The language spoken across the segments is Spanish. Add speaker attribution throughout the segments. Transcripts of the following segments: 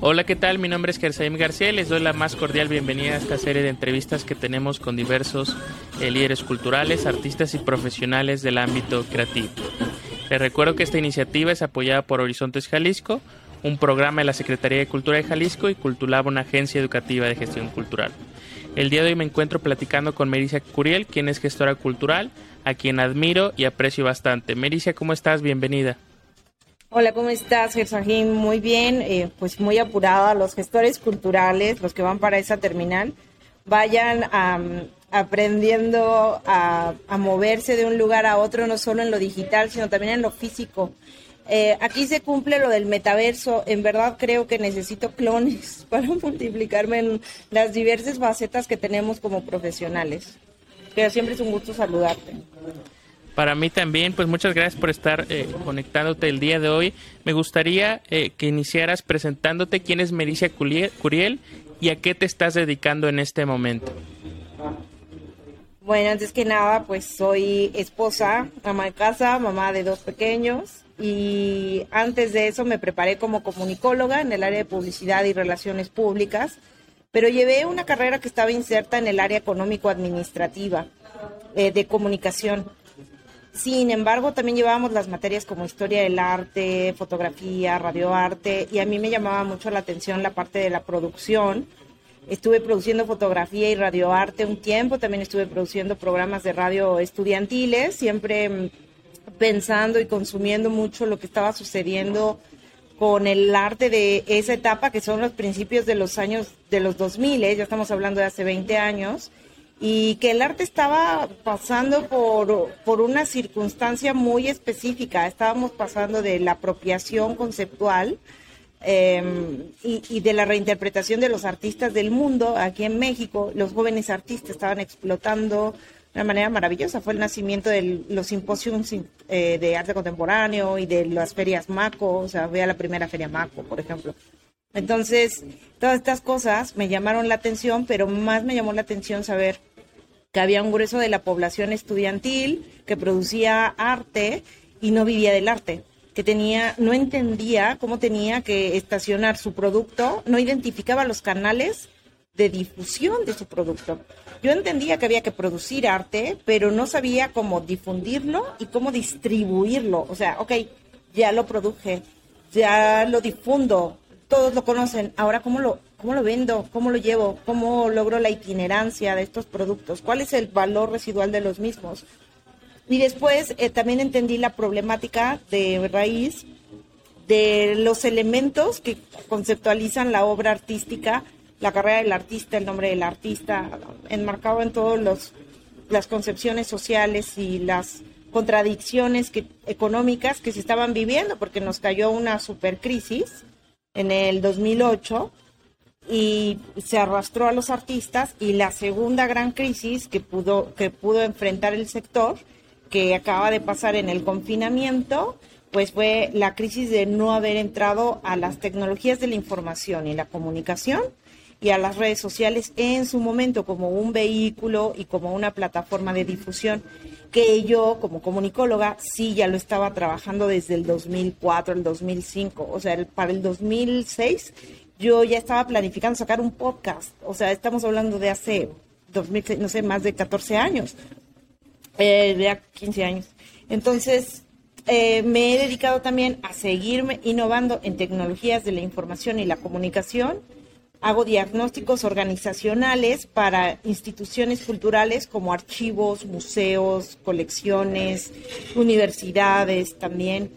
Speaker 1: Hola, ¿qué tal? Mi nombre es Kersaim García y les doy la más cordial bienvenida a esta serie de entrevistas que tenemos con diversos eh, líderes culturales, artistas y profesionales del ámbito creativo. Les recuerdo que esta iniciativa es apoyada por Horizontes Jalisco, un programa de la Secretaría de Cultura de Jalisco y Cultulab, una agencia educativa de gestión cultural. El día de hoy me encuentro platicando con Mericia Curiel, quien es gestora cultural, a quien admiro y aprecio bastante. Mericia, ¿cómo estás? Bienvenida.
Speaker 2: Hola, ¿cómo estás, Gersajim? Muy bien, eh, pues muy apurada. Los gestores culturales, los que van para esa terminal, vayan aprendiendo a, moverse de un lugar a otro, no solo en lo digital, sino también en lo físico. Eh, aquí se cumple lo del metaverso. En verdad creo que necesito clones para multiplicarme en las diversas facetas que tenemos como profesionales. Pero siempre es un gusto saludarte.
Speaker 1: Para mí también, pues muchas gracias por estar eh, conectándote el día de hoy. Me gustaría eh, que iniciaras presentándote quién es Mericia Curiel y a qué te estás dedicando en este momento.
Speaker 2: Bueno, antes que nada, pues soy esposa, ama de casa, mamá de dos pequeños y antes de eso me preparé como comunicóloga en el área de publicidad y relaciones públicas, pero llevé una carrera que estaba inserta en el área económico-administrativa eh, de comunicación. Sin embargo, también llevábamos las materias como historia del arte, fotografía, radioarte, y a mí me llamaba mucho la atención la parte de la producción. Estuve produciendo fotografía y radioarte un tiempo, también estuve produciendo programas de radio estudiantiles, siempre mm, pensando y consumiendo mucho lo que estaba sucediendo con el arte de esa etapa, que son los principios de los años de los 2000, ¿eh? ya estamos hablando de hace 20 años, y que el arte estaba pasando por, por una circunstancia muy específica. Estábamos pasando de la apropiación conceptual em, y, y, de la reinterpretación de los artistas del mundo. Aquí en México, los jóvenes artistas estaban explotando de una manera maravillosa. Fue el nacimiento de los simposios eh, de arte contemporáneo y de las ferias MACO. O sea, vea la primera feria MACO, por ejemplo. Entonces, todas estas cosas me llamaron la atención, pero más me llamó la atención saber que había un grueso de la población estudiantil que producía arte y no vivía del arte, que tenía, no entendía cómo tenía que estacionar su producto, no identificaba los canales de difusión de su producto. Yo entendía que había que producir arte, pero no sabía cómo difundirlo y cómo distribuirlo. O sea, ok, ya lo produje, ya lo difundo, todos lo conocen. Ahora, ¿cómo lo, cómo lo vendo? ¿Cómo lo llevo? ¿Cómo logro la itinerancia de estos productos? ¿Cuál es el valor residual de los mismos? Y después eh, también entendí la problemática de raíz de los elementos que conceptualizan la obra artística, la carrera del artista, el nombre del artista, enmarcado en todas las concepciones sociales y las contradicciones económicas que se estaban viviendo, porque nos cayó una supercrisis en el 2008 y se arrastró a los artistas y la segunda gran crisis que pudo que pudo enfrentar el sector que acaba de pasar en el confinamiento pues fue la crisis de no haber entrado a las tecnologías de la información y la comunicación y a las redes sociales en su momento como un vehículo y como una plataforma de difusión que yo como comunicóloga sí ya lo estaba trabajando desde el 2004, el 2005, o sea, para el 2006 yo ya estaba planificando sacar un podcast, o sea, estamos hablando de hace 2006, no sé, más de 14 años, eh, de 15 años. Entonces, eh, me he dedicado también a seguirme innovando en tecnologías de la información y la comunicación hago diagnósticos organizacionales para instituciones culturales como archivos, museos, colecciones, universidades también.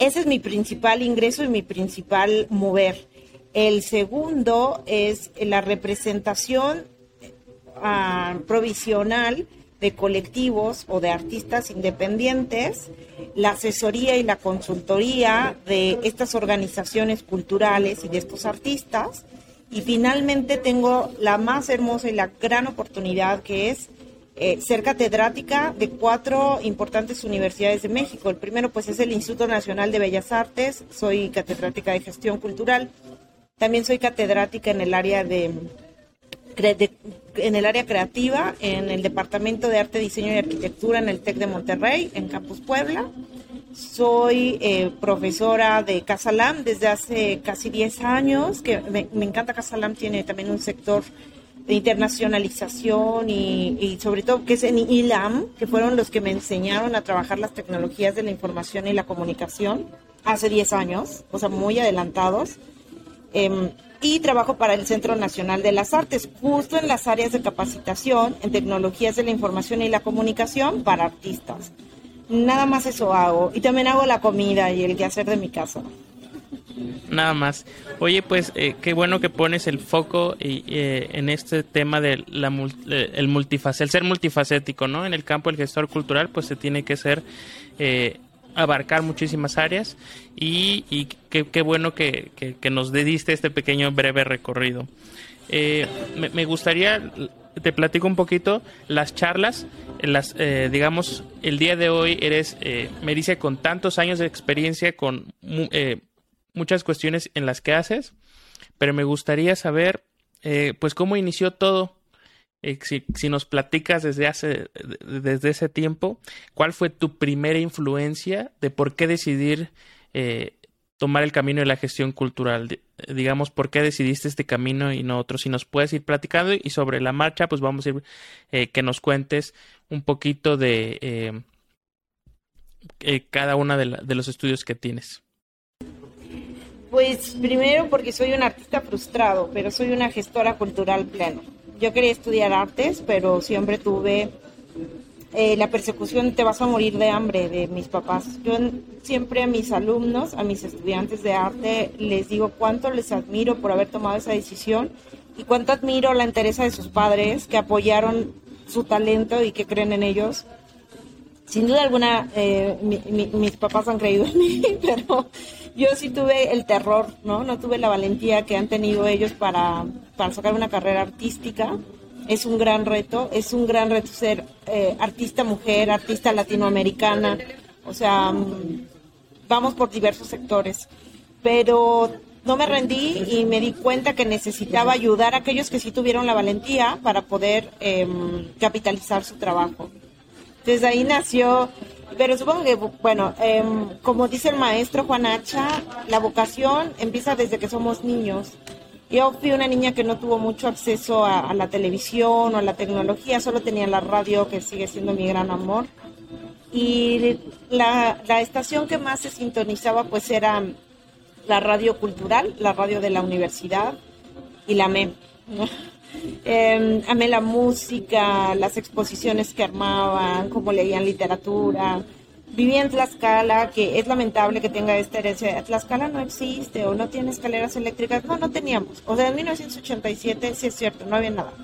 Speaker 2: Ese es mi principal ingreso y mi principal mover. El segundo es la representación ah, provisional de colectivos o de artistas independientes, la asesoría y la consultoría de estas organizaciones culturales y de estos artistas, y finalmente tengo la más hermosa y la gran oportunidad que es eh, ser catedrática de cuatro importantes universidades de México. El primero pues es el Instituto Nacional de Bellas Artes, soy catedrática de gestión cultural. También soy catedrática en el área de, en el área creativa, en el Departamento de Arte, Diseño y Arquitectura en el TEC de Monterrey, en Campus Puebla. Soy eh, profesora de Casalam desde hace casi 10 años, que me, encanta Casalam, tiene también un sector de internacionalización y, sobre todo que es en ILAM, que fueron los que me enseñaron a trabajar las tecnologías de la información y la comunicación hace 10 años, o sea, muy adelantados. Em, y trabajo para el Centro Nacional de las Artes, justo en las áreas de capacitación en tecnologías de la información y la comunicación para artistas. Nada más eso hago. Y también hago la comida y el quehacer de mi casa.
Speaker 1: Nada más. Oye, pues eh, qué bueno que pones el foco eh, en este tema del eh, el, multifacético, el ser multifacético, ¿no? En el campo del gestor cultural, pues se tiene que ser abarcar muchísimas áreas y, y qué, bueno que, que, nos dediste este pequeño breve recorrido. me, me, gustaría te platico un poquito las charlas, las, eh, digamos, el día de hoy eres, eh, me dice, con tantos años de experiencia, con eh, muchas cuestiones en las que haces, pero me gustaría saber, pues, cómo inició todo. Si, si, nos platicas desde hace, desde ese tiempo, ¿cuál fue tu primera influencia de por qué decidir tomar el camino de la gestión cultural? Digamos, ¿por qué decidiste este camino y no otro? Si nos puedes ir platicando y sobre la marcha, pues vamos a ir eh, que nos cuentes un poquito de eh, eh, cada uno de, de los estudios que tienes.
Speaker 2: Pues primero porque soy un artista frustrado, pero soy una gestora cultural plena. Yo quería estudiar artes, pero siempre tuve eh, la persecución te vas a morir de hambre de mis papás. Yo siempre a mis alumnos, a mis estudiantes de arte, les digo cuánto les admiro por haber tomado esa decisión y cuánto admiro la entereza de sus padres que apoyaron su talento y que creen en ellos. Sin duda alguna, eh, mis papás han creído en mí, pero yo sí tuve el terror, ¿no? No tuve la valentía que han tenido ellos para, para sacar una carrera artística es un gran reto, es un gran reto ser eh, artista mujer, artista latinoamericana, o sea, mm, vamos por diversos sectores, pero no me rendí y me di cuenta que necesitaba ayudar a aquellos que sí tuvieron la valentía para poder em, capitalizar su trabajo. Desde ahí nació, pero supongo que, bueno, em, como dice el maestro Juan Hacha, la vocación empieza desde que somos niños. Yo fui una niña que no tuvo mucho acceso a, la televisión o a la tecnología, solo tenía la radio, que sigue siendo mi gran amor. Y la, estación que más se sintonizaba pues era la radio cultural, la radio de la universidad, y la amé. Em, amé la música, las exposiciones que armaban, cómo leían literatura, Vivía en Tlaxcala, que es lamentable que tenga esta herencia. Tlaxcala no existe o no tiene escaleras eléctricas. No, no teníamos. O sea, en 1987 sí es cierto, no había nada.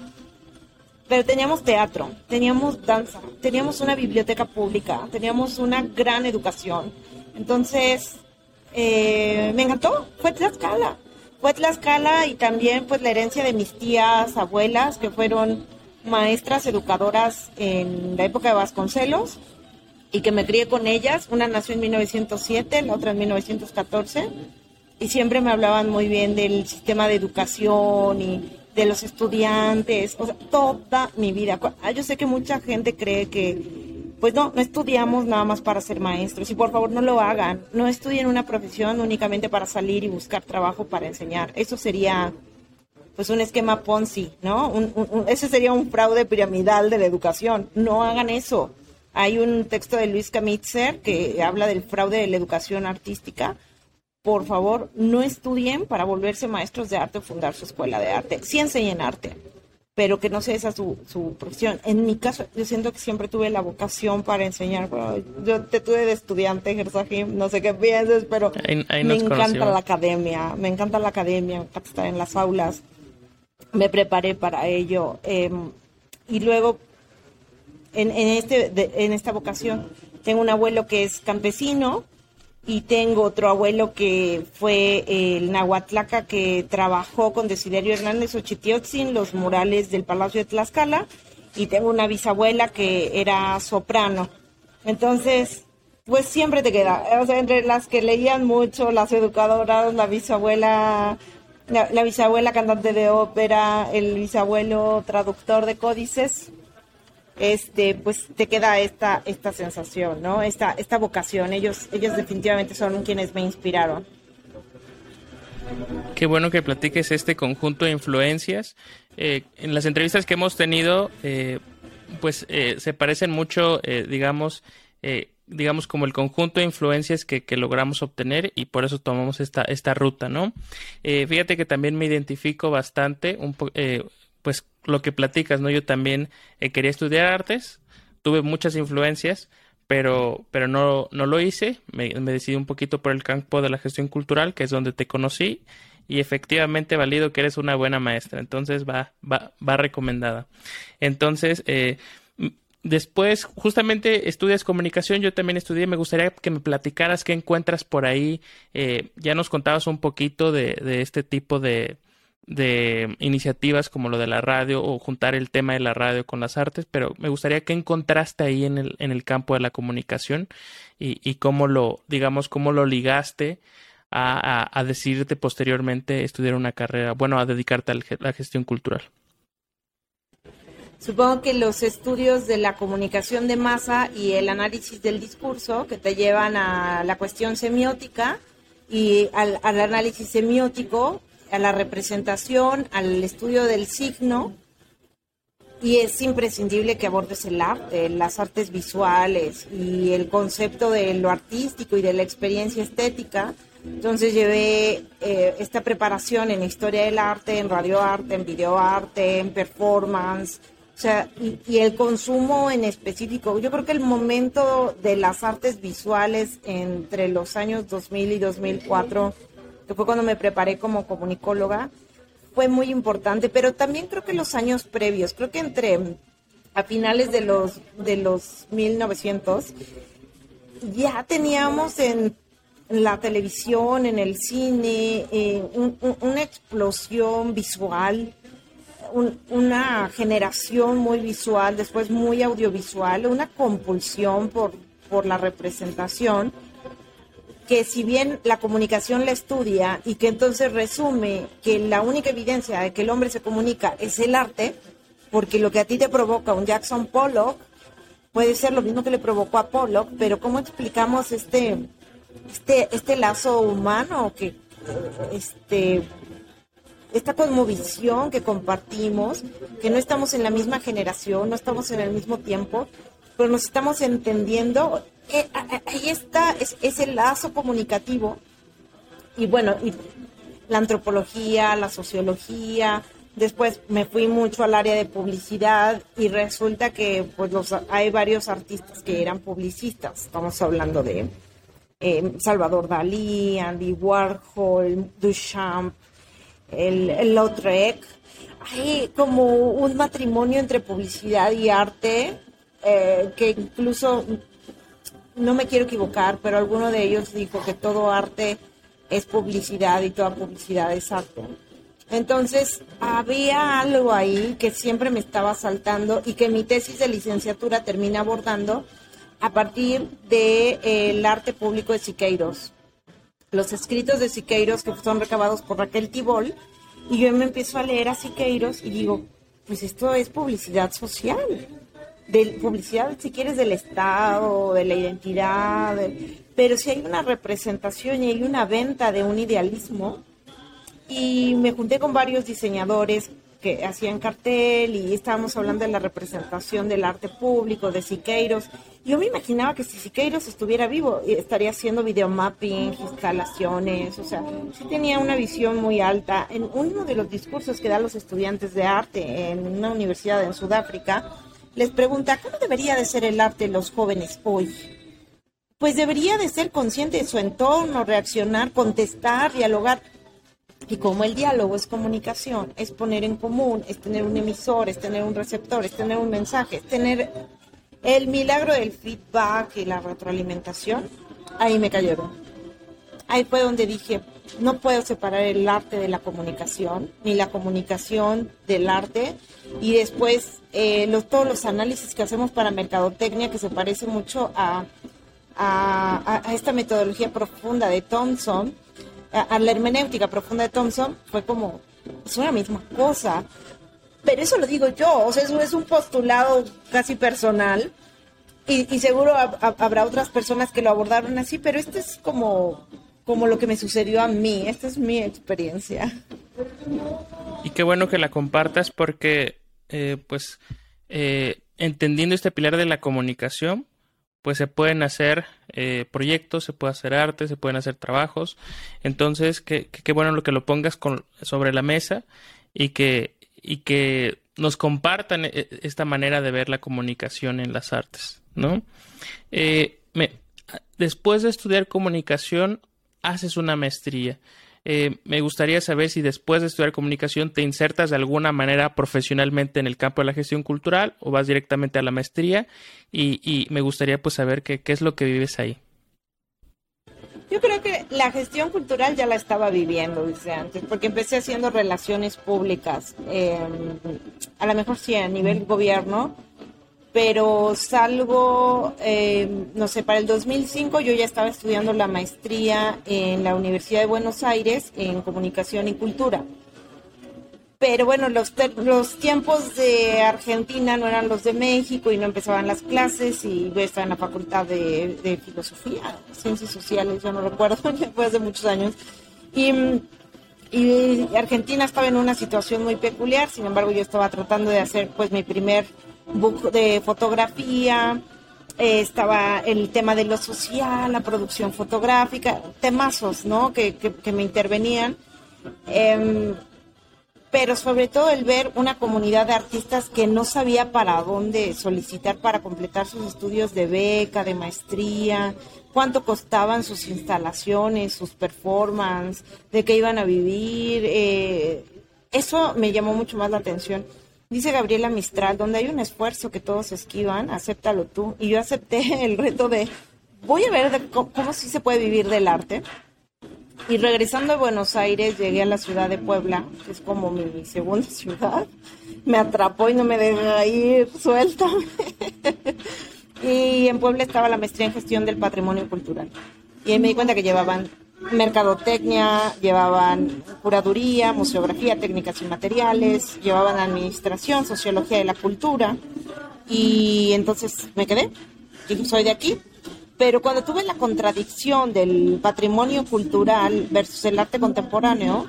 Speaker 2: Pero teníamos teatro, teníamos danza, teníamos una biblioteca pública, teníamos una gran educación. Entonces, eh, me encantó. Fue Tlaxcala. Fue Tlaxcala y también pues la herencia de mis tías, abuelas, que fueron maestras educadoras en la época de Vasconcelos y que me crié con ellas. Una nació en 1907, la otra en 1914, y siempre me hablaban muy bien del sistema de educación y de los estudiantes, o sea, toda mi vida. Ah, yo sé que mucha gente cree que, pues no, no estudiamos nada más para ser maestros, y por favor no lo hagan, no estudien una profesión únicamente para salir y buscar trabajo para enseñar. Eso sería pues un esquema Ponzi, ¿no? ese sería un fraude piramidal de la educación. No hagan eso. Hay un texto de Luis Kamitzer que habla del fraude de la educación artística. Por favor, no estudien para volverse maestros de arte o fundar su escuela de arte. Sí enseñen arte, pero que no sea esa su, su profesión. En mi caso, yo siento que siempre tuve la vocación para enseñar. Yo te tuve de estudiante, Gersahim, no sé qué piensas, pero me encanta la academia, me encanta la academia, me encanta estar en las aulas. Me preparé para ello. Em, y luego en, este, en esta vocación. Tengo un abuelo que es campesino y tengo otro abuelo que fue el Nahuatlaca que trabajó con Desiderio Hernández Ochitiotzin los murales del Palacio de Tlaxcala y tengo una bisabuela que era soprano. Entonces, pues siempre te queda, o sea, entre las que leían mucho, las educadoras, la bisabuela, la, la bisabuela cantante de ópera, el bisabuelo traductor de códices, este, pues te queda esta, esta sensación, ¿no? Esta, esta vocación. Ellos, ellos definitivamente son quienes me inspiraron.
Speaker 1: Qué bueno que platiques este conjunto de influencias. Eh, en las entrevistas que hemos tenido, eh, pues eh, se parecen mucho, digamos, digamos como el conjunto de influencias que, logramos obtener y por eso tomamos esta, esta ruta, ¿no? fíjate que también me identifico bastante, un pues lo que platicas, ¿no? Yo también quería estudiar artes, tuve muchas influencias, pero, pero no, no lo hice. Me, decidí un poquito por el campo de la gestión cultural, que es donde te conocí, y efectivamente valido que eres una buena maestra. Entonces va, va, va recomendada. Entonces, eh, después, justamente estudias comunicación, yo también estudié, me gustaría que me platicaras qué encuentras por ahí. Eh, ya nos contabas un poquito de, de este tipo de, de iniciativas como lo de la radio o juntar el tema de la radio con las artes, pero me gustaría que encontraste ahí en el, en el campo de la comunicación y, y cómo lo, digamos, cómo lo ligaste a, a, decidirte posteriormente estudiar una carrera, bueno, a dedicarte a la gestión cultural.
Speaker 2: Supongo que los estudios de la comunicación de masa y el análisis del discurso que te llevan a la cuestión semiótica y al, al análisis semiótico a la representación, al estudio del signo, y es imprescindible que abordes el arte, las artes visuales y el concepto de lo artístico y de la experiencia estética. Entonces llevé eh, esta preparación en historia del arte, en radioarte, en videoarte, en performance, o sea, y, y, el consumo en específico. Yo creo que el momento de las artes visuales entre los años 2000 y 2004 que fue cuando me preparé como comunicóloga, fue muy importante, pero también creo que los años previos, creo que entre a finales de los de los 1900 ya teníamos en la televisión, en el cine, eh, una explosión visual, una generación muy visual, después muy audiovisual, una compulsión por, por la representación que si bien la comunicación la estudia y que entonces resume que la única evidencia de que el hombre se comunica es el arte, porque lo que a ti te provoca un Jackson Pollock puede ser lo mismo que le provocó a Pollock, pero ¿cómo explicamos este, este, este lazo humano que este esta cosmovisión que compartimos, que no estamos en la misma generación, no estamos en el mismo tiempo, pero nos estamos entendiendo eh, ahí está, es, el lazo comunicativo. Y bueno, y la antropología, la sociología, después me fui mucho al área de publicidad y resulta que pues los, hay varios artistas que eran publicistas. Estamos hablando de eh, Salvador Dalí, Andy Warhol, Duchamp, el, el Lautrec. Hay como un matrimonio entre publicidad y arte eh, que incluso no me quiero equivocar, pero alguno de ellos dijo que todo arte es publicidad y toda publicidad es arte. Entonces, había algo ahí que siempre me estaba saltando y que mi tesis de licenciatura termina abordando a partir del de, arte público de Siqueiros. Los escritos de Siqueiros que son recabados por Raquel Tibol, y yo me empiezo a leer a Siqueiros y digo, pues esto es publicidad social de publicidad, si quieres, del Estado, de la identidad, pero si hay una representación y hay una venta de un idealismo, y me junté con varios diseñadores que hacían cartel y estábamos hablando de la representación del arte público, de Siqueiros. Yo me imaginaba que si Siqueiros estuviera vivo, estaría haciendo videomapping, instalaciones, o sea, sí tenía una visión muy alta. En uno de los discursos que dan los estudiantes de arte en una universidad en Sudáfrica, les pregunta, ¿cómo debería de ser el arte de los jóvenes hoy? Pues debería de ser consciente de su entorno, reaccionar, contestar, dialogar. Y como el diálogo es comunicación, es poner en común, es tener un emisor, es tener un receptor, es tener un mensaje, es tener el milagro del feedback y la retroalimentación, ahí me cayeron. Ahí fue donde dije, no puedo separar el arte de la comunicación, ni la comunicación del arte. Y después eh, los, todos los análisis que hacemos para mercadotecnia, que se parece mucho a, esta metodología profunda de Thompson, a, la hermenéutica profunda de Thompson, fue como, es una misma cosa. pero eso lo digo yo, o sea, eso es un postulado casi personal y, seguro habrá otras personas que lo abordaron así, pero este es como, como lo que me sucedió a mí, esta es mi experiencia.
Speaker 1: Y qué bueno que la compartas porque, eh, pues, eh, entendiendo este pilar de la comunicación, pues se pueden hacer eh, proyectos, se puede hacer arte, se pueden hacer trabajos. Entonces, qué, qué bueno lo que lo pongas con, sobre la mesa y que, y que nos compartan esta manera de ver la comunicación en las artes. ¿no? Eh, después de estudiar comunicación, haces una maestría. Eh, me gustaría saber si después de estudiar comunicación te insertas de alguna manera profesionalmente en el campo de la gestión cultural o vas directamente a la maestría y, me gustaría pues saber qué, qué es lo que vives ahí.
Speaker 2: Yo creo que la gestión cultural ya la estaba viviendo desde antes, porque empecé haciendo relaciones públicas, eh, a lo mejor sí a nivel gobierno, pero salgo, eh, no sé, para el 2005 yo ya estaba estudiando la maestría en la Universidad de Buenos Aires en Comunicación y Cultura. Pero bueno, los, los tiempos de Argentina no eran los de México y no empezaban las clases y yo estaba en la Facultad de, Filosofía, Ciencias Sociales, yo no recuerdo, fue hace muchos años. Y, y Argentina estaba en una situación muy peculiar, sin embargo yo estaba tratando de hacer pues mi primer book de fotografía, eh, estaba el tema de lo social, la producción fotográfica, temazos, ¿no? Que, que, me intervenían. Em, pero sobre todo el ver una comunidad de artistas que no sabía para dónde solicitar para completar sus estudios de beca, de maestría, cuánto costaban sus instalaciones, sus performances, de qué iban a vivir. Eh, eso me llamó mucho más la atención. Dice Gabriela Mistral, donde hay un esfuerzo que todos esquivan, acéptalo tú. Y yo acepté el reto de, voy a ver cómo, se puede vivir del arte. Y regresando a Buenos Aires, llegué a la ciudad de Puebla, que es como mi segunda ciudad. Me atrapó y no me deja ir, suelta. y en Puebla estaba la maestría en gestión del patrimonio cultural. Y ahí me di cuenta que llevaban mercadotecnia, llevaban curaduría, museografía, técnicas y materiales, llevaban administración, sociología de la cultura y entonces me quedé y soy de aquí. Pero cuando tuve la contradicción del patrimonio cultural versus el arte contemporáneo,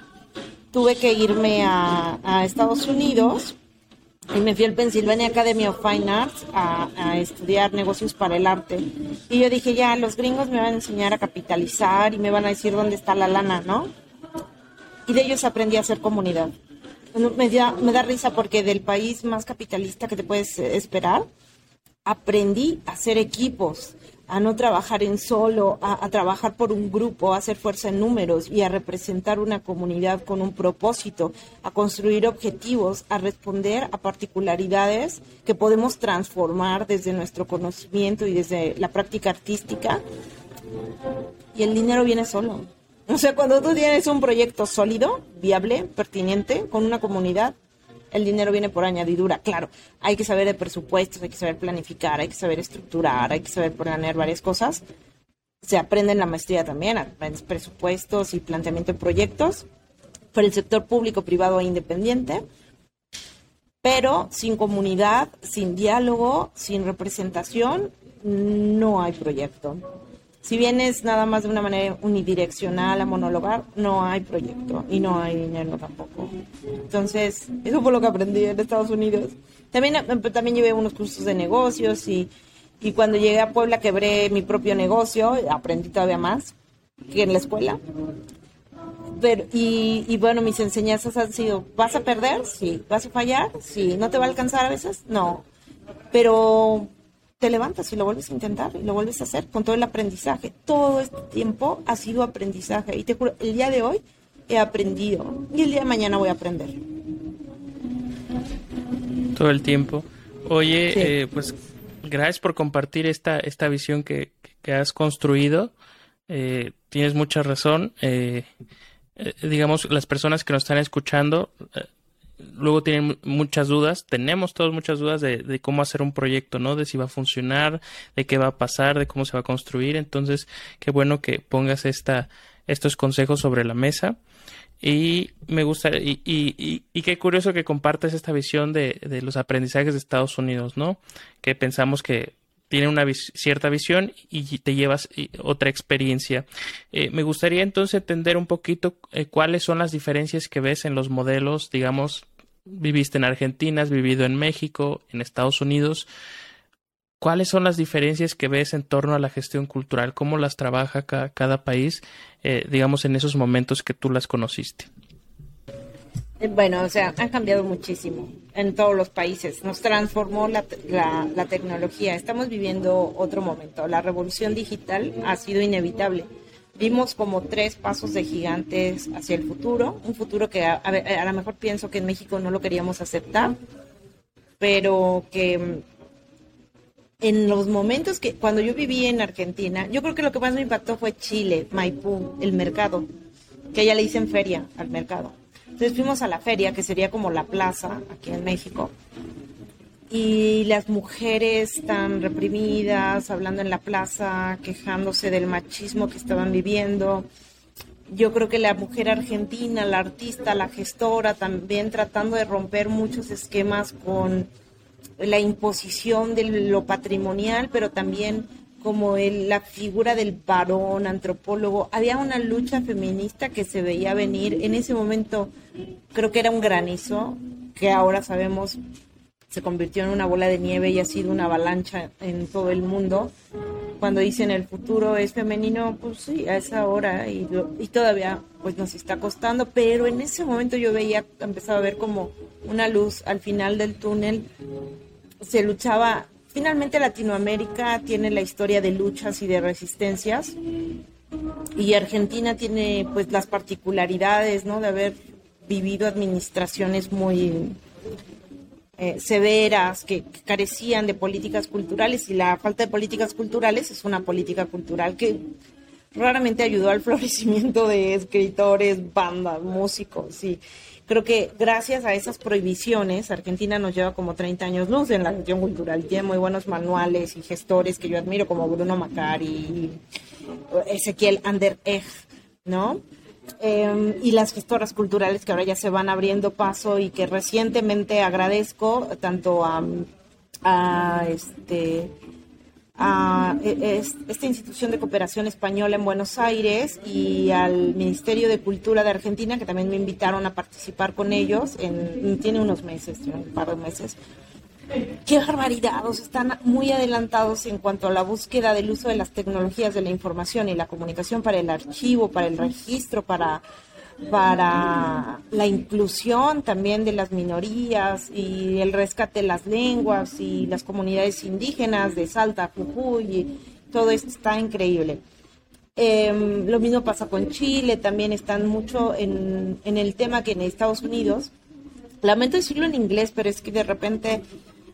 Speaker 2: tuve que irme a, a Estados Unidos y me fui al Pennsylvania Academy of Fine Arts a, estudiar negocios para el arte. Y yo dije, ya, los gringos me van a enseñar a capitalizar y me van a decir dónde está la lana, ¿no? Y de ellos aprendí a hacer comunidad. Me da, me da risa porque del país más capitalista que te puedes esperar, aprendí a hacer equipos, a no trabajar en solo, a, trabajar por un grupo, a hacer fuerza en números y a representar una comunidad con un propósito, a construir objetivos, a responder a particularidades que podemos transformar desde nuestro conocimiento y desde la práctica artística. Y el dinero viene solo. O sea, cuando tú tienes un proyecto sólido, viable, pertinente, con una comunidad, el dinero viene por añadidura. Claro, hay que saber de presupuestos, hay que saber planificar, hay que saber estructurar, hay que saber planear varias cosas. Se aprende en la maestría también, presupuestos y planteamiento de proyectos para el sector público, privado e independiente. Pero sin comunidad, sin diálogo, sin representación, no hay proyecto. Si vienes nada más de una manera unidireccional a monologar, no hay proyecto y no hay dinero tampoco. Entonces, eso fue lo que aprendí en Estados Unidos. También, eh, también llevé unos cursos de negocios y, y cuando llegué a Puebla quebré mi propio negocio, aprendí todavía más que en la escuela. Pero, y, y, bueno, mis enseñanzas han sido, ¿vas a perder? Sí. ¿Vas a fallar? Sí. ¿No te va a alcanzar a veces? No. Pero te levantas y lo vuelves a intentar y lo vuelves a hacer con todo el aprendizaje. Todo este tiempo ha sido aprendizaje y te juro, el día de hoy he aprendido y el día de mañana voy a aprender.
Speaker 1: Todo el tiempo. Oye, eh, pues gracias por compartir esta, esta visión que, has construido. Eh, tienes mucha razón. Eh, digamos, las personas que nos están escuchando luego tienen muchas dudas, tenemos todos muchas dudas de, cómo hacer un proyecto, ¿no? De si va a funcionar, de qué va a pasar, de cómo se va a construir. Entonces, qué bueno que pongas esta, estos consejos sobre la mesa. Y me gusta, y, y, y, qué curioso que compartas esta visión de, de, los aprendizajes de Estados Unidos, ¿no? Que pensamos que tiene una cierta visión y te llevas otra experiencia. Eh, me gustaría entonces entender un poquito eh, cuáles son las diferencias que ves en los modelos, digamos, viviste en Argentina, has vivido en México, en Estados Unidos. ¿Cuáles son las diferencias que ves en torno a la gestión cultural? ¿Cómo las trabaja cada, país, eh, digamos, en esos momentos que tú las conociste?
Speaker 2: Bueno, o sea, han cambiado muchísimo en todos los países. Nos transformó la, la, tecnología. Estamos viviendo otro momento. La revolución digital ha sido inevitable. Vimos como tres pasos de gigantes hacia el futuro. Un futuro que a, a lo mejor pienso que en México no lo queríamos aceptar, pero que en los momentos que, cuando yo viví en Argentina, yo creo que lo que más me impactó fue Chile, Maipú, el mercado, que ella le dicen feria al mercado. Entonces fuimos a la feria, que sería como la plaza aquí en México, y las mujeres tan reprimidas, hablando en la plaza, quejándose del machismo que estaban viviendo. Yo creo que la mujer argentina, la artista, la gestora, también tratando de romper muchos esquemas con la imposición de lo patrimonial, pero también como el, la figura del varón antropólogo. Había una lucha feminista que se veía venir. En ese momento creo que era un granizo, que ahora sabemos se convirtió en una bola de nieve y ha sido una avalancha en todo el mundo. Cuando dicen el futuro es femenino, pues sí, a esa hora y, y todavía pues nos está costando, pero en ese momento yo veía, empezaba a ver como una luz al final del túnel se luchaba, finalmente Latinoamérica tiene la historia de luchas y de resistencias y Argentina tiene pues las particularidades, ¿no? De haber vivido administraciones muy eh, severas que, carecían de políticas culturales y la falta de políticas culturales es una política cultural que raramente ayudó al florecimiento de escritores, bandas, músicos y creo que gracias a esas prohibiciones, Argentina nos lleva como 30 años luz en la gestión cultural. Tiene muy buenos manuales y gestores que yo admiro, como Bruno Macari Ezequiel Ander ¿no? Em, y las gestoras culturales que ahora ya se van abriendo paso y que recientemente agradezco tanto a, a este a e, esta institución de cooperación española en Buenos Aires y al Ministerio de Cultura de Argentina, que también me invitaron a participar con ellos, en, tiene unos meses, un par de meses. Qué barbaridad, están muy adelantados en cuanto a la búsqueda del uso de las tecnologías de la información y la comunicación para el archivo, para el registro, para para la inclusión también de las minorías y el rescate de las lenguas y las comunidades indígenas de Salta, Jujuy, y todo esto está increíble. Em, lo mismo pasa con Chile, también están mucho en, en el tema que en Estados Unidos, lamento decirlo en inglés, pero es que de repente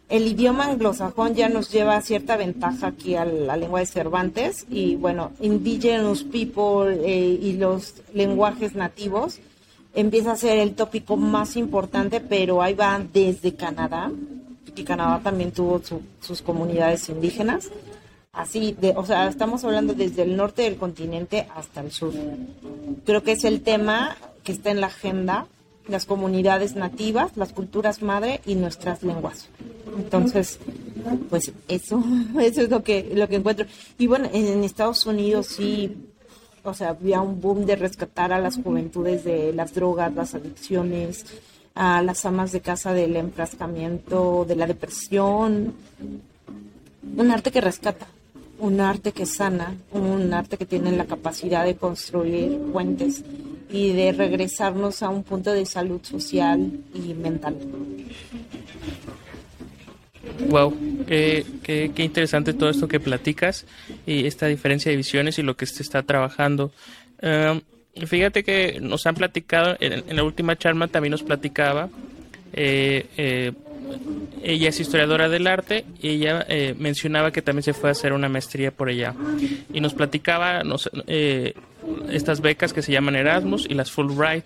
Speaker 2: el idioma anglosajón ya nos lleva cierta ventaja aquí a la lengua de Cervantes y bueno, indigenous people eh, y los lenguajes nativos empieza a ser el tópico más importante, pero ahí va desde Canadá, y Canadá también tuvo sus comunidades indígenas. Así, de, o sea, estamos hablando desde el norte del continente hasta el sur. Creo que es el tema que está en la agenda, las comunidades nativas, las culturas madre y nuestras lenguas. Entonces, pues eso, eso es lo que, lo que encuentro. Y bueno, en Estados Unidos sí, o sea, había un boom de rescatar a las juventudes de las drogas, las adicciones, a las amas de casa del enfrascamiento, de la depresión. Un arte que rescata, un arte que sana, un arte que tiene la capacidad de construir puentes y de regresarnos a un punto de salud social y mental.
Speaker 1: Wow, qué, qué, interesante todo esto que platicas y esta diferencia de visiones y lo que se está trabajando. Em, fíjate que nos han platicado, en, la última charla también nos platicaba, eh, eh, ella es historiadora del arte y ella eh, mencionaba que también se fue a hacer una maestría por allá. Y nos platicaba nos, estas becas que se llaman Erasmus y las Fulbright.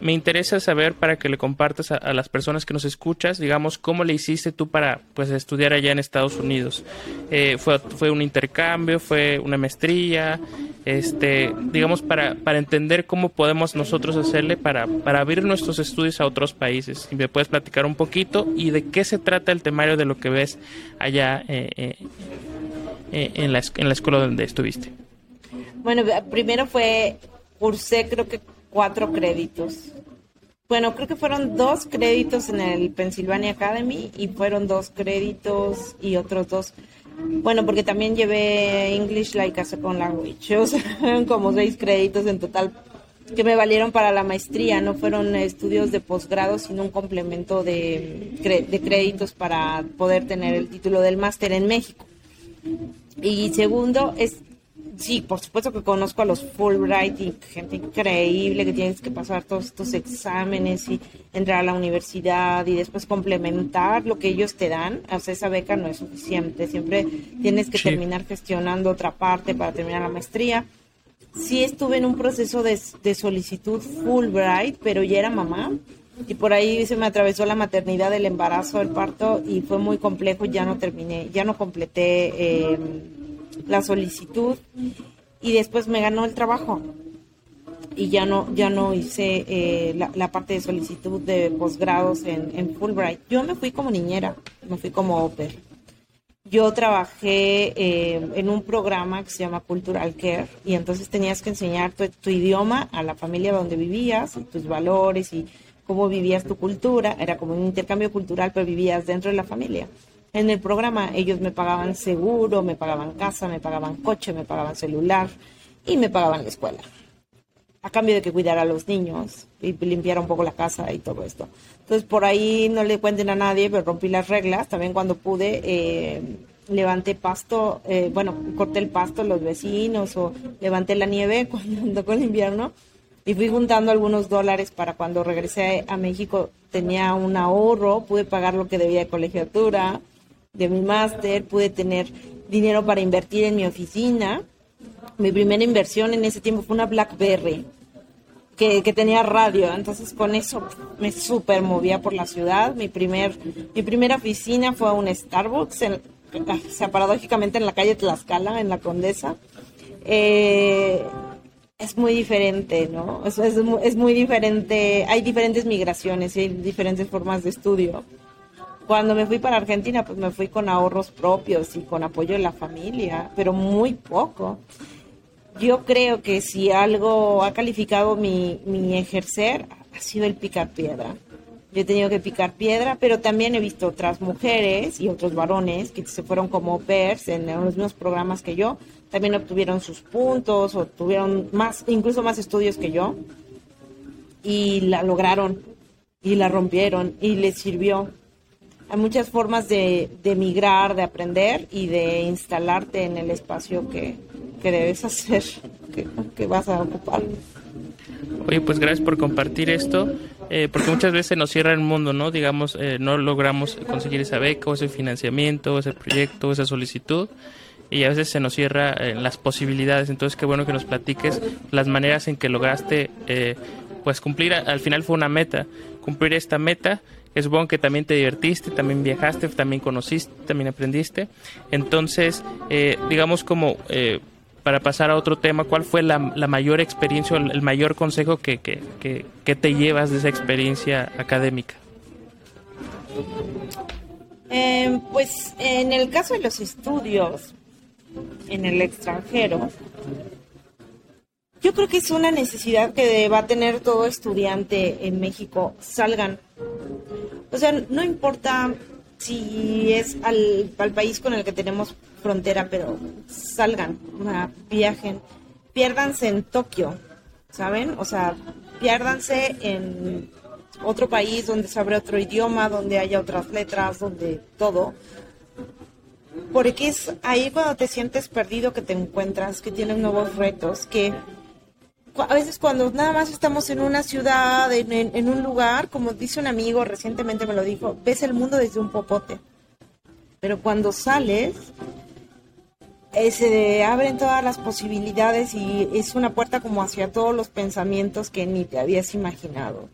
Speaker 1: Me interesa saber para que le compartas a, las personas que nos escuchas, digamos, cómo le hiciste tú para pues estudiar allá en Estados Unidos. Eh, fue, fue un intercambio, fue una maestría, este, digamos, para, para entender cómo podemos nosotros hacerle para, para abrir nuestros estudios a otros países. Si me puedes platicar un poquito y de qué se trata el temario de lo que ves allá eh, eh, eh, en, la, en la escuela donde estuviste.
Speaker 2: Bueno, primero fue, cursé creo que cuatro créditos. Bueno, creo que fueron dos créditos en el Pennsylvania Academy y fueron dos créditos y otros dos bueno, porque también llevé English Like a Second Language, o sea, como seis créditos en total que me valieron para la maestría, no fueron estudios de posgrado, sino un complemento de, de créditos para poder tener el título del máster en México. Y segundo, es Sí, por supuesto que conozco a los Fulbright y gente increíble que tienes que pasar todos estos exámenes y entrar a la universidad y después complementar lo que ellos te dan. O sea, esa beca no es suficiente. Siempre tienes que terminar gestionando otra parte para terminar la maestría. Sí estuve en un proceso de, de solicitud Fulbright, pero ya era mamá y por ahí se me atravesó la maternidad, el embarazo, el parto y fue muy complejo. Ya no terminé, ya no completé. Eh, la solicitud y después me ganó el trabajo y ya no ya no hice eh, la, parte de solicitud de posgrados en, Fulbright. Yo me fui como niñera, me fui como oper. Yo trabajé eh, en un programa que se llama Cultural Care y entonces tenías que enseñar tu, tu idioma a la familia donde vivías, y tus valores y cómo vivías tu cultura. Era como un intercambio cultural, pero vivías dentro de la familia. En el programa ellos me pagaban seguro, me pagaban casa, me pagaban coche, me pagaban celular y me pagaban la escuela. A cambio de que cuidara a los niños y limpiara un poco la casa y todo esto. Entonces por ahí no le cuenten a nadie, pero rompí las reglas. También cuando pude eh, levanté pasto, eh, bueno, corté el pasto los vecinos o levanté la nieve cuando tocó el invierno y fui juntando algunos dólares para cuando regresé a México tenía un ahorro, pude pagar lo que debía de colegiatura, de mi máster, pude tener dinero para invertir en mi oficina. Mi primera inversión en ese tiempo fue una BlackBerry que, tenía radio, entonces con eso me super movía por la ciudad. Mi, primer, mi primera oficina fue un Starbucks, en, paradójicamente en la calle Tlaxcala, en la Condesa. Eh, es muy diferente, ¿no? Es, muy diferente, hay diferentes migraciones y hay diferentes formas de estudio. Cuando me fui para Argentina, pues me fui con ahorros propios y con apoyo de la familia, pero muy poco. Yo creo que si algo ha calificado mi, mi ejercer, ha sido el picar piedra. Yo he tenido que picar piedra, pero también he visto otras mujeres y otros varones que se fueron como pers en los mismos programas que yo, también obtuvieron sus puntos o tuvieron más, incluso más estudios que yo y la lograron y la rompieron y les sirvió hay muchas formas de, de migrar, de aprender y de instalarte en el espacio que, debes hacer, que, vas a ocupar.
Speaker 1: Oye, pues gracias por compartir esto, eh, porque muchas veces nos cierra el mundo, ¿no? Digamos, eh, no logramos conseguir esa beca o ese financiamiento, o ese proyecto, o esa solicitud, y a veces se nos cierra eh, las posibilidades. Entonces, qué bueno que nos platiques las maneras en que lograste, pues cumplir, al final fue una meta, cumplir esta meta es bueno que también te divertiste, también viajaste, también conociste, también aprendiste. Entonces, eh, digamos como eh, para pasar a otro tema, ¿cuál fue la, mayor experiencia o el mayor consejo que, te llevas de esa experiencia académica?
Speaker 2: Em, pues en el caso de los estudios en el extranjero, yo creo que es una necesidad que va a tener todo estudiante en México. Salgan. O sea, no importa si es al, país con el que tenemos frontera, pero salgan, viajen, piérdanse en Tokio, ¿saben? O sea, piérdanse en otro país donde se abre otro idioma, donde haya otras letras, donde todo. Porque es ahí cuando te sientes perdido que te encuentras, que tienes nuevos retos, que a veces cuando nada más estamos en una ciudad, en, un lugar, como dice un amigo, recientemente me lo dijo, ves el mundo desde un popote. Pero cuando sales, eh, se abren todas las posibilidades y es una puerta como hacia todos los pensamientos que ni te habías imaginado.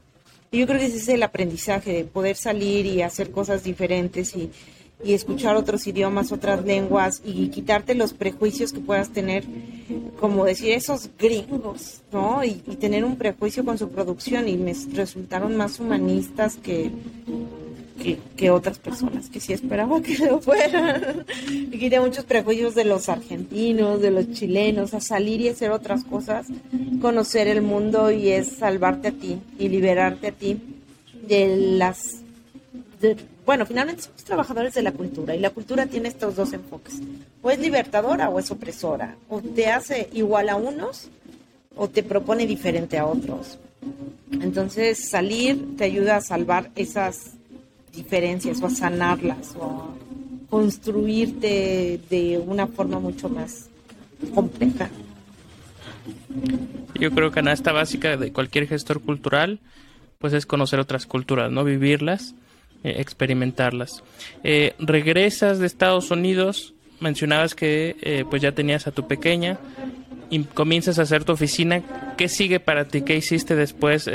Speaker 2: Y yo creo que ese es el aprendizaje, de poder salir y hacer cosas diferentes y, y escuchar otros idiomas, otras lenguas y quitarte los prejuicios que puedas tener, como decir esos gringos, ¿no? Y, tener un prejuicio con su producción y me resultaron más humanistas que, que, otras personas que sí esperaba que lo fueran. y quité muchos prejuicios de los argentinos, de los chilenos, a salir y hacer otras cosas, conocer el mundo y es salvarte a ti y liberarte a ti de las bueno, finalmente somos trabajadores de la cultura y la cultura tiene estos dos enfoques. O es libertadora o es opresora. O te hace igual a unos o te propone diferente a otros. Entonces salir te ayuda a salvar esas diferencias o a sanarlas o a construirte de una forma mucho más compleja.
Speaker 1: Yo creo que esta básica de cualquier gestor cultural pues es conocer otras culturas, no vivirlas eh, experimentarlas. Eh, regresas de Estados Unidos, mencionabas que eh, pues ya tenías a tu pequeña y comienzas a hacer tu oficina. ¿Qué sigue para ti? ¿Qué hiciste después,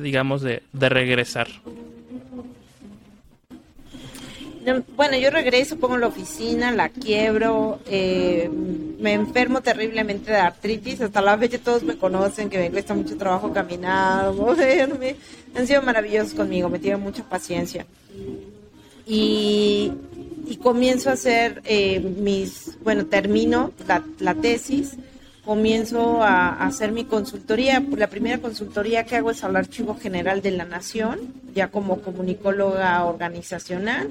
Speaker 1: digamos, de, de regresar?
Speaker 2: Bueno, yo regreso, pongo la oficina, la quiebro, me enfermo terriblemente de artritis, hasta la fecha todos me conocen, que me cuesta mucho trabajo caminar, moverme, han sido maravillosos conmigo, me tienen mucha paciencia y, comienzo a hacer eh, mis, bueno, termino la, tesis, comienzo a, hacer mi consultoría. La primera consultoría que hago es al Archivo General de la Nación, ya como comunicóloga organizacional.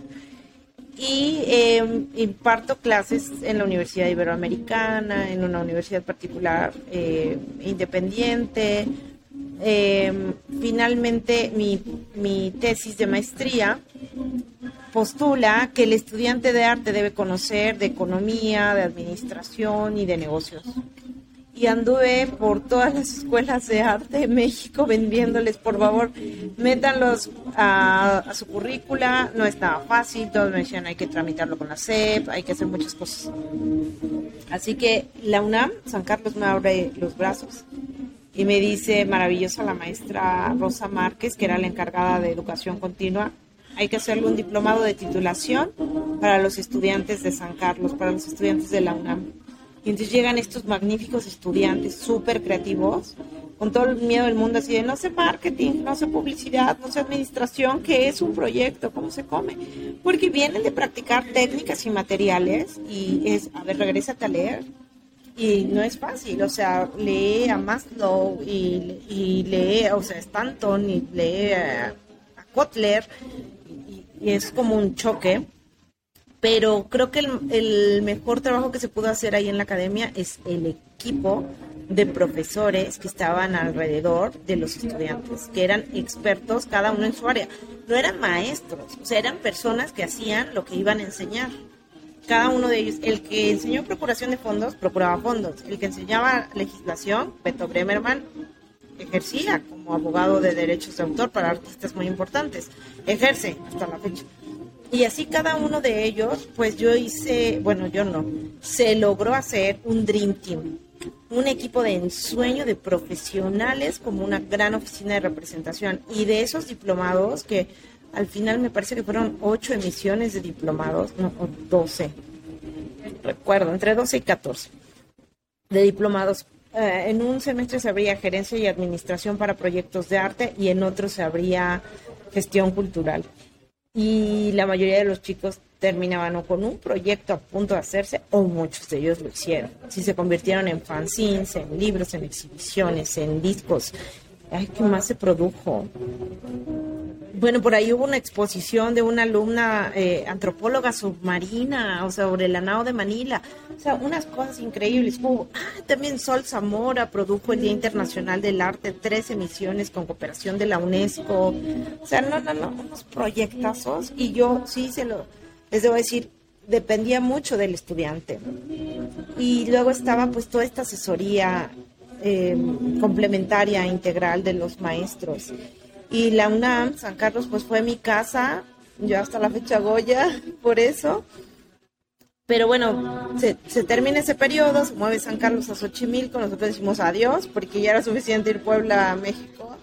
Speaker 2: Y em, imparto clases en la Universidad Iberoamericana, en una universidad particular eh, independiente. Em, finalmente, mi, mi tesis de maestría postula que el estudiante de arte debe conocer de economía, de administración y de negocios. Y anduve por todas las escuelas de arte de México vendiéndoles, por favor, métanlos a, su currícula. No estaba fácil, todos me decían hay que tramitarlo con la SEP, hay que hacer muchas cosas. Así que la UNAM, San Carlos me abre los brazos y me dice maravillosa la maestra Rosa Márquez, que era la encargada de educación continua, hay que hacerle un diplomado de titulación para los estudiantes de San Carlos, para los estudiantes de la UNAM. Y entonces llegan estos magníficos estudiantes súper creativos, con todo el miedo del mundo, así de no sé marketing, no sé publicidad, no sé administración, qué es un proyecto, cómo se come. Porque vienen de practicar técnicas y materiales y es, a ver, regrésate a leer. Y no es fácil, o sea, lee a Maslow y, y lee, o sea, Stanton y lee a Kotler y es como un choque. Pero creo que el, mejor trabajo que se pudo hacer ahí en la academia es el equipo de profesores que estaban alrededor de los estudiantes, que eran expertos cada uno en su área. No eran maestros, o sea, eran personas que hacían lo que iban a enseñar. Cada uno de ellos, el que enseñó procuración de fondos, procuraba fondos. El que enseñaba legislación, Beto Bremerman, ejercía como abogado de derechos de autor para artistas muy importantes. Ejerce hasta la fecha. Y así cada uno de ellos, pues yo hice, bueno, yo no, se logró hacer un Dream Team, un equipo de ensueño de profesionales como una gran oficina de representación. Y de esos diplomados, que al final me parece que fueron ocho emisiones de diplomados, no, o doce, recuerdo, entre doce y catorce de diplomados eh, en un semestre se habría gerencia y administración para proyectos de arte y en otro se habría gestión cultural. Y la mayoría de los chicos terminaban o con un proyecto a punto de hacerse o muchos de ellos lo hicieron. Si se convirtieron en fanzines, en libros, en exhibiciones, en discos. Ay, ¿qué más se produjo? Bueno, por ahí hubo una exposición de una alumna eh, antropóloga submarina, o sea, sobre el anao de Manila. O sea, unas cosas increíbles. Hubo, ah, también Sol Zamora produjo el Día Internacional del Arte, tres emisiones con cooperación de la UNESCO. O sea, no, no, no, unos proyectazos. Y yo sí se lo, les debo decir, dependía mucho del estudiante. Y luego estaba pues toda esta asesoría eh, complementaria, integral de los maestros. Y la UNAM, San Carlos, pues fue mi casa, yo hasta la fecha Goya, por eso. Pero bueno, se, termina ese periodo, se mueve San Carlos a Xochimilco, nosotros decimos adiós, porque ya era suficiente ir Puebla a México,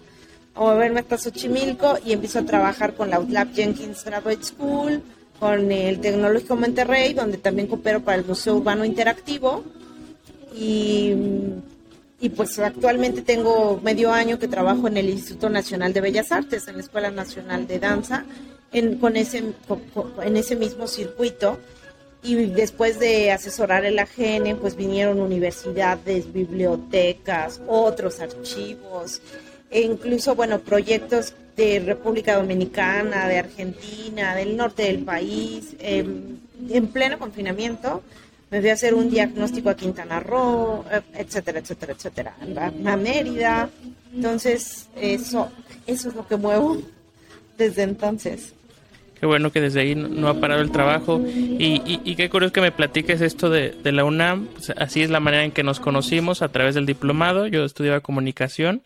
Speaker 2: a moverme hasta Xochimilco y empiezo a trabajar con la UTLAP Jenkins Graduate School, con el Tecnológico Monterrey, donde también coopero para el Museo Urbano Interactivo. Y, y pues actualmente tengo medio año que trabajo en el Instituto Nacional de Bellas Artes, en la Escuela Nacional de Danza, en, con ese, en ese mismo circuito y después de asesorar el AGN, pues vinieron universidades, bibliotecas, otros archivos, e incluso, bueno, proyectos de República Dominicana, de Argentina, del norte del país, em, en pleno confinamiento. Me fui a hacer un diagnóstico a Quintana Roo, eh, etcétera, etcétera, etcétera, a Mérida. Entonces, eso, eso es lo que muevo desde entonces.
Speaker 1: Qué bueno que desde ahí no ha parado el trabajo. Y, qué curioso que me platiques esto de, la UNAM. Pues, así es la manera en que nos conocimos a través del diplomado. Yo estudiaba comunicación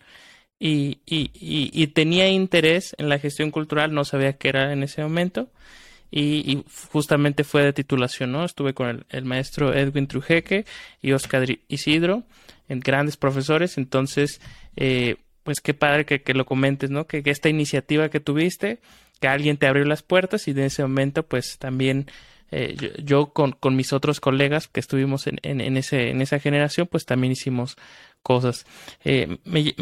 Speaker 1: y, y tenía interés en la gestión cultural. No sabía qué era en ese momento. Y, justamente fue de titulación, ¿no? Estuve con el, maestro Edwin Trujeque y Oscar Isidro, en grandes profesores. Entonces, eh, pues qué padre que, que, lo comentes, ¿no? Que, esta iniciativa que tuviste que alguien te abrió las puertas y en ese momento pues también eh, yo, con, con, mis otros colegas que estuvimos en, en, ese, en esa generación pues también hicimos cosas. Eh, me,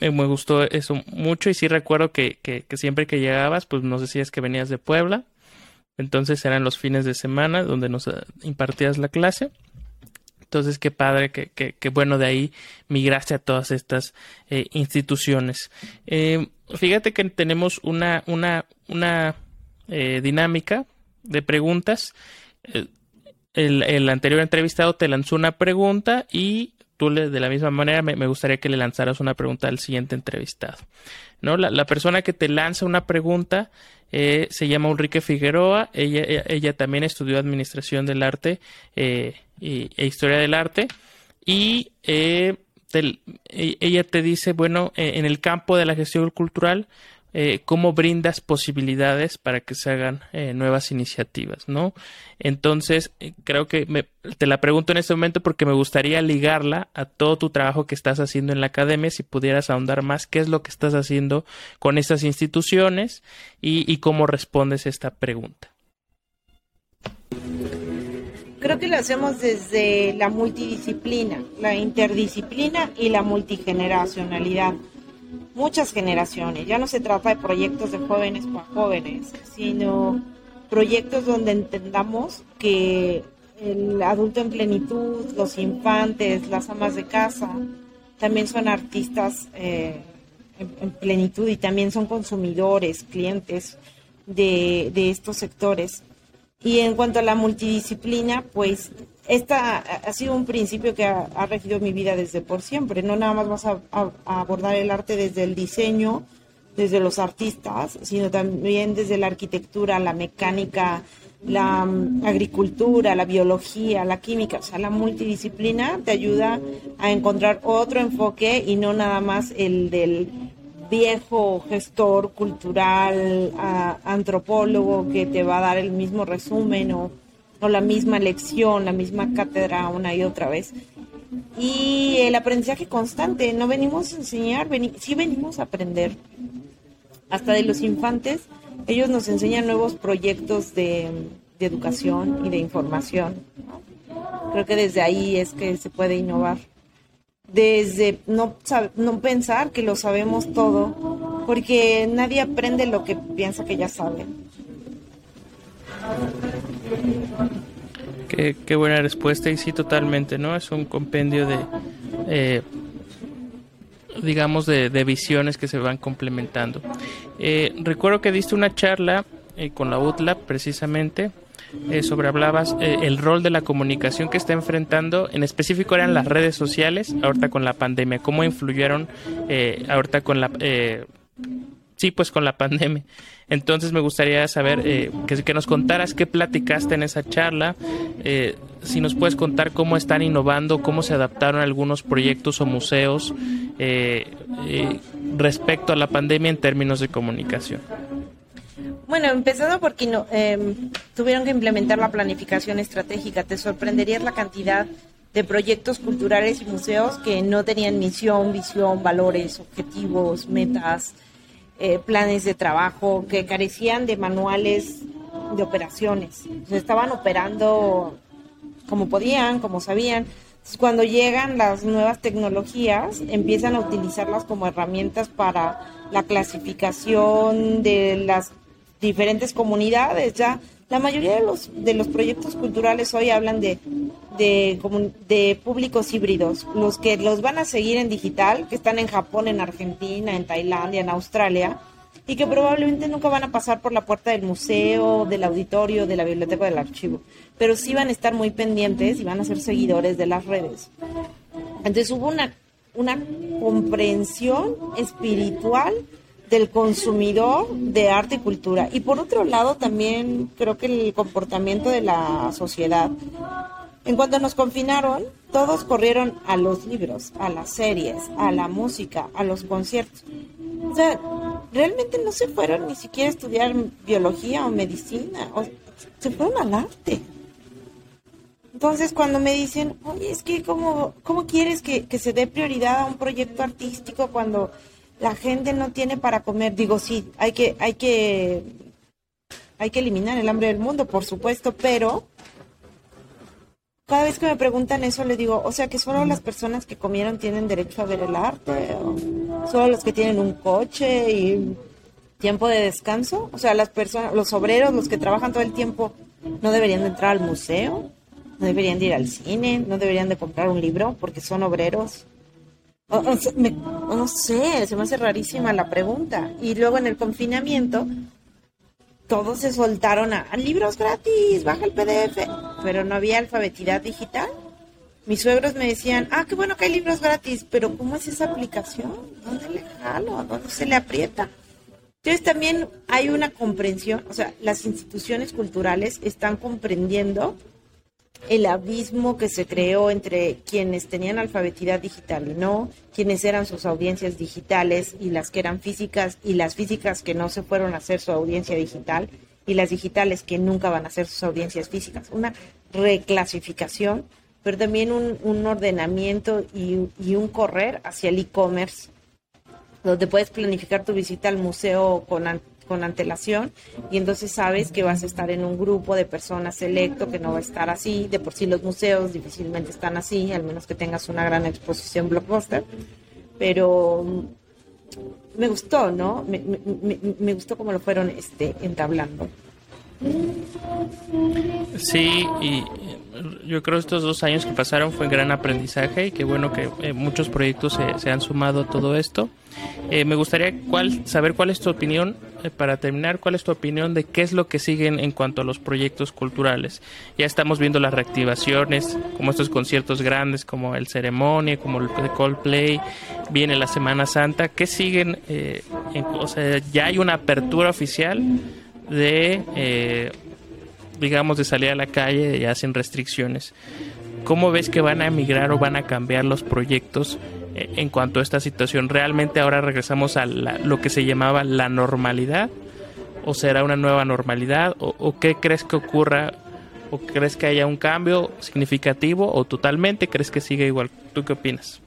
Speaker 1: me, gustó eso mucho y sí recuerdo que, que, que, siempre que llegabas pues nos decías que venías de Puebla, entonces eran los fines de semana donde nos eh, impartías la clase. Entonces, qué padre, que, bueno, de ahí migraste a todas estas instituciones. Eh, fíjate que tenemos una, una, una eh, dinámica de preguntas. Eh, el, el, anterior entrevistado te lanzó una pregunta y tú le, de la misma manera me, gustaría que le lanzaras una pregunta al siguiente entrevistado. ¿no? La, la persona que te lanza una pregunta eh, se llama Ulrike Figueroa. Ella, ella, también estudió Administración del Arte e Historia del Arte. Y e, ella te dice, bueno, eh, en el campo de la gestión cultural, eh, cómo brindas posibilidades para que se hagan eh, nuevas iniciativas, ¿no? Entonces, creo que te la pregunto en este momento porque me gustaría ligarla a todo tu trabajo que estás haciendo en la academia, si pudieras ahondar más qué es lo que estás haciendo con estas instituciones y, y cómo respondes esta pregunta.
Speaker 2: Creo que lo hacemos desde la multidisciplina, la interdisciplina y la multigeneracionalidad. Muchas generaciones, ya no se trata de proyectos de jóvenes para jóvenes, sino proyectos donde entendamos que el adulto en plenitud, los infantes, las amas de casa, también son artistas eh, en, plenitud y también son consumidores, clientes de, de estos sectores. Y en cuanto a la multidisciplina, pues esta ha sido un principio que ha, regido mi vida desde por siempre. No nada más vas a, abordar el arte desde el diseño, desde los artistas, sino también desde la arquitectura, la mecánica, la mm, agricultura, la biología, la química. O sea, la multidisciplina te ayuda a encontrar otro enfoque y no nada más el del viejo gestor cultural, antropólogo que te va a dar el mismo resumen o, la misma lección, la misma cátedra una y otra vez. Y el aprendizaje constante, no venimos a enseñar, sí venimos a aprender. Hasta de los infantes, ellos nos enseñan nuevos proyectos de, de educación y de información. Creo que desde ahí es que se puede innovar desde no, no pensar que lo sabemos todo, porque nadie aprende lo que piensa que ya sabe.
Speaker 1: Qué, buena respuesta y sí, totalmente, ¿no? Es un compendio de, eh, digamos, de, visiones que se van complementando. Eh, recuerdo que diste una charla eh, con la UTLA precisamente eh, sobre hablabas eh, el rol de la comunicación que está enfrentando, en específico eran las redes sociales, ahorita con la pandemia, cómo influyeron eh, ahorita con la... sí, pues con la pandemia. Entonces me gustaría saber que, que, nos contaras qué platicaste en esa charla, si nos puedes contar cómo están innovando, cómo se adaptaron algunos proyectos o museos respecto a la pandemia en términos de comunicación.
Speaker 2: Bueno, empezando porque em, tuvieron que implementar la planificación estratégica. Te sorprenderías la cantidad de proyectos culturales y museos que no tenían misión, visión, valores, objetivos, metas, eh, planes de trabajo, que carecían de manuales de operaciones. estaban operando como podían, como sabían. cuando llegan las nuevas tecnologías, empiezan a utilizarlas como herramientas para la clasificación de las diferentes comunidades. Ya la mayoría de los, de los proyectos culturales hoy hablan de, de, de públicos híbridos, los que los van a seguir en digital, que están en Japón, en Argentina, en Tailandia, en Australia, y que probablemente nunca van a pasar por la puerta del museo, del auditorio, de la biblioteca del archivo, pero sí van a estar muy pendientes y van a ser seguidores de las redes. Entonces hubo una, una comprensión espiritual del consumidor de arte y cultura. Y por otro lado, también creo que el comportamiento de la sociedad. En cuanto nos confinaron, todos corrieron a los libros, a las series, a la música, a los conciertos. O sea, realmente no se fueron ni siquiera a estudiar biología o medicina, o se fueron al arte. Entonces, cuando me dicen, oye, es que, ¿cómo, cómo quieres que, que se dé prioridad a un proyecto artístico cuando la gente no tiene para comer. Digo, sí, hay que, hay que, hay que eliminar el hambre del mundo, por supuesto, pero cada vez que me preguntan eso le digo, o sea que solo las personas que comieron tienen derecho a ver el arte, o solo los que tienen un coche y tiempo de descanso, o sea, las personas, los obreros, los que trabajan todo el tiempo, no deberían de entrar al museo, no deberían de ir al cine, no deberían de comprar un libro porque son obreros. O, no sé, se me hace rarísima la pregunta. Y luego en el confinamiento, todos se soltaron a, libros gratis, baja el PDF, pero no había alfabetidad digital. Mis suegros me decían, ah, qué bueno que hay libros gratis, pero ¿cómo es esa aplicación? ¿Dónde le jalo? ¿Dónde se le aprieta? Entonces también hay una comprensión, o sea, las instituciones culturales están comprendiendo el abismo que se creó entre quienes tenían alfabetidad digital y no, quienes eran sus audiencias digitales y las que eran físicas y las físicas que no se fueron a hacer su audiencia digital y las digitales que nunca van a hacer sus audiencias físicas. Una reclasificación, pero también un, ordenamiento y, y un correr hacia el e-commerce, donde puedes planificar tu visita al museo con con antelación y entonces sabes que vas a estar en un grupo de personas selecto que no va a estar así. De por sí los museos difícilmente están así, al menos que tengas una gran exposición blockbuster. Pero mm, me gustó, ¿no? Me, me, gustó cómo lo fueron este, entablando.
Speaker 1: Sí, y yo creo estos dos años que pasaron fue un gran aprendizaje y qué bueno que eh, muchos proyectos se, han sumado a todo esto. Eh, me gustaría cuál, saber cuál es tu opinión, eh, para terminar, cuál es tu opinión de qué es lo que siguen en cuanto a los proyectos culturales. Ya estamos viendo las reactivaciones, como estos conciertos grandes, como el Ceremonia, como el Coldplay, viene la Semana Santa. ¿Qué siguen? o sea, ya hay una apertura oficial de digamos, de salir a la calle ya sin restricciones. ¿Cómo ves que van a emigrar o van a cambiar los proyectos eh, en cuanto a esta situación? ¿Realmente ahora regresamos a lo que se llamaba la normalidad? ¿O será una nueva normalidad? ¿O, qué crees que ocurra? ¿O crees que haya un cambio significativo o totalmente crees que sigue igual? ¿Tú qué opinas?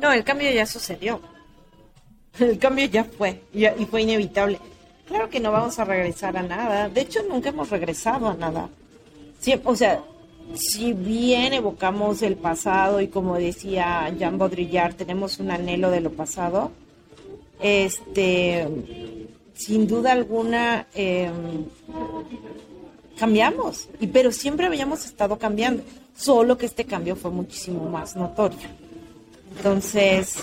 Speaker 2: No, el cambio ya sucedió. El cambio ya fue y fue inevitable. Claro que no vamos a regresar a nada. De hecho, nunca hemos regresado a nada. o sea, si bien evocamos el pasado y como decía Jean Baudrillard, tenemos un anhelo de lo pasado, este, sin duda alguna em, cambiamos, y, pero siempre habíamos estado cambiando, solo que este cambio fue muchísimo más notorio. Entonces,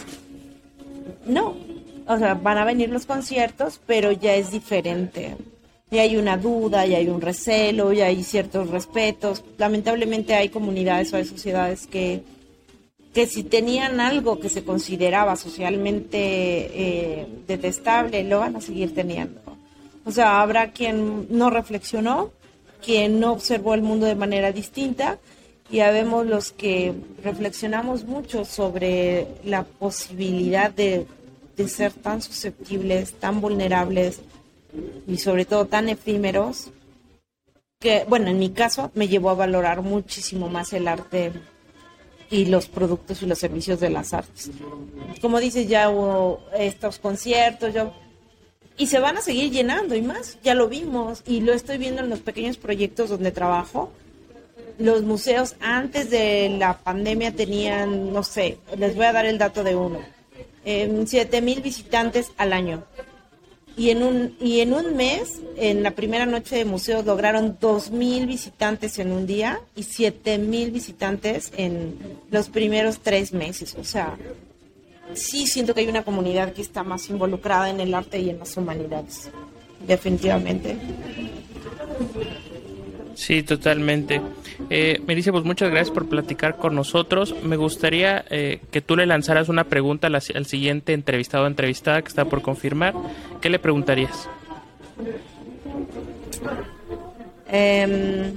Speaker 2: no, o sea, van a venir los conciertos, pero ya es diferente. Ya hay una duda, ya hay un recelo, ya hay ciertos respetos. Lamentablemente hay comunidades o hay sociedades que, que si tenían algo que se consideraba socialmente eh, detestable, lo van a seguir teniendo. O sea, habrá quien no reflexionó, quien no observó el mundo de manera distinta, y habemos los que reflexionamos mucho sobre la posibilidad de de ser tan susceptibles, tan vulnerables y sobre todo tan efímeros, que, bueno, en mi caso me llevó a valorar muchísimo más el arte y los productos y los servicios de las artes. Como dices, ya hubo estos conciertos, yo y se van a seguir llenando y más, ya lo vimos y lo estoy viendo en los pequeños proyectos donde trabajo. Los museos antes de la pandemia tenían, no sé, les voy a dar el dato de uno, eh, 7 mil visitantes al año. Y en, un, y en un mes, en la primera noche de museos, lograron 2.000 visitantes en un día y 7.000 visitantes en los primeros tres meses. O sea, sí siento que hay una comunidad que está más involucrada en el arte y en las humanidades, definitivamente.
Speaker 1: Sí, totalmente. Eh, dice pues muchas gracias por platicar con nosotros. Me gustaría eh, que tú le lanzaras una pregunta al, al siguiente entrevistado o entrevistada que está por confirmar. ¿Qué le preguntarías?
Speaker 2: Eh,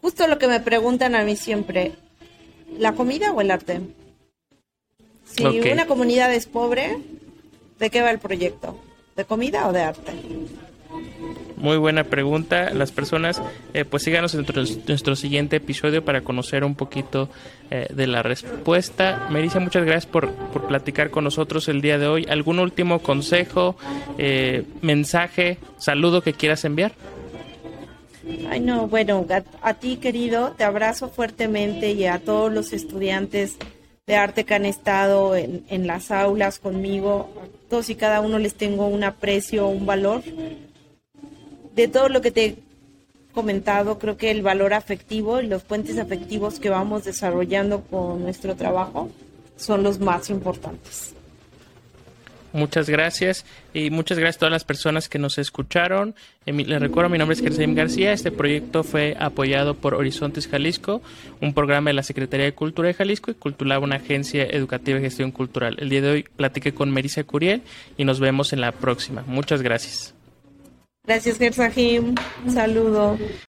Speaker 2: justo lo que me preguntan a mí siempre, ¿La comida o el arte? Si una comunidad es pobre, ¿de qué va el proyecto? ¿De comida o de arte?
Speaker 1: Muy buena pregunta. Las personas, eh, pues síganos en nuestro, siguiente episodio para conocer un poquito eh, de la respuesta. Melissa, muchas gracias por, por, platicar con nosotros el día de hoy. ¿Algún último consejo, eh, mensaje, saludo que quieras enviar?
Speaker 2: Ay, no, bueno, a, ti querido, te abrazo fuertemente y a todos los estudiantes de arte que han estado en, en las aulas conmigo. Todos y cada uno les tengo un aprecio, un valor. De todo lo que te he comentado, creo que el valor afectivo y los puentes afectivos que vamos desarrollando con nuestro trabajo son los más importantes.
Speaker 1: Muchas gracias y muchas gracias a todas las personas que nos escucharon. Les recuerdo, mi nombre es Kerseim García. Este proyecto fue apoyado por Horizontes Jalisco, un programa de la Secretaría de Cultura de Jalisco y Culturaba, una agencia educativa de gestión cultural. El día de hoy platiqué con Merisa Curiel y nos vemos en la próxima. Muchas gracias.
Speaker 2: Gracias, Gersahim. Saludo.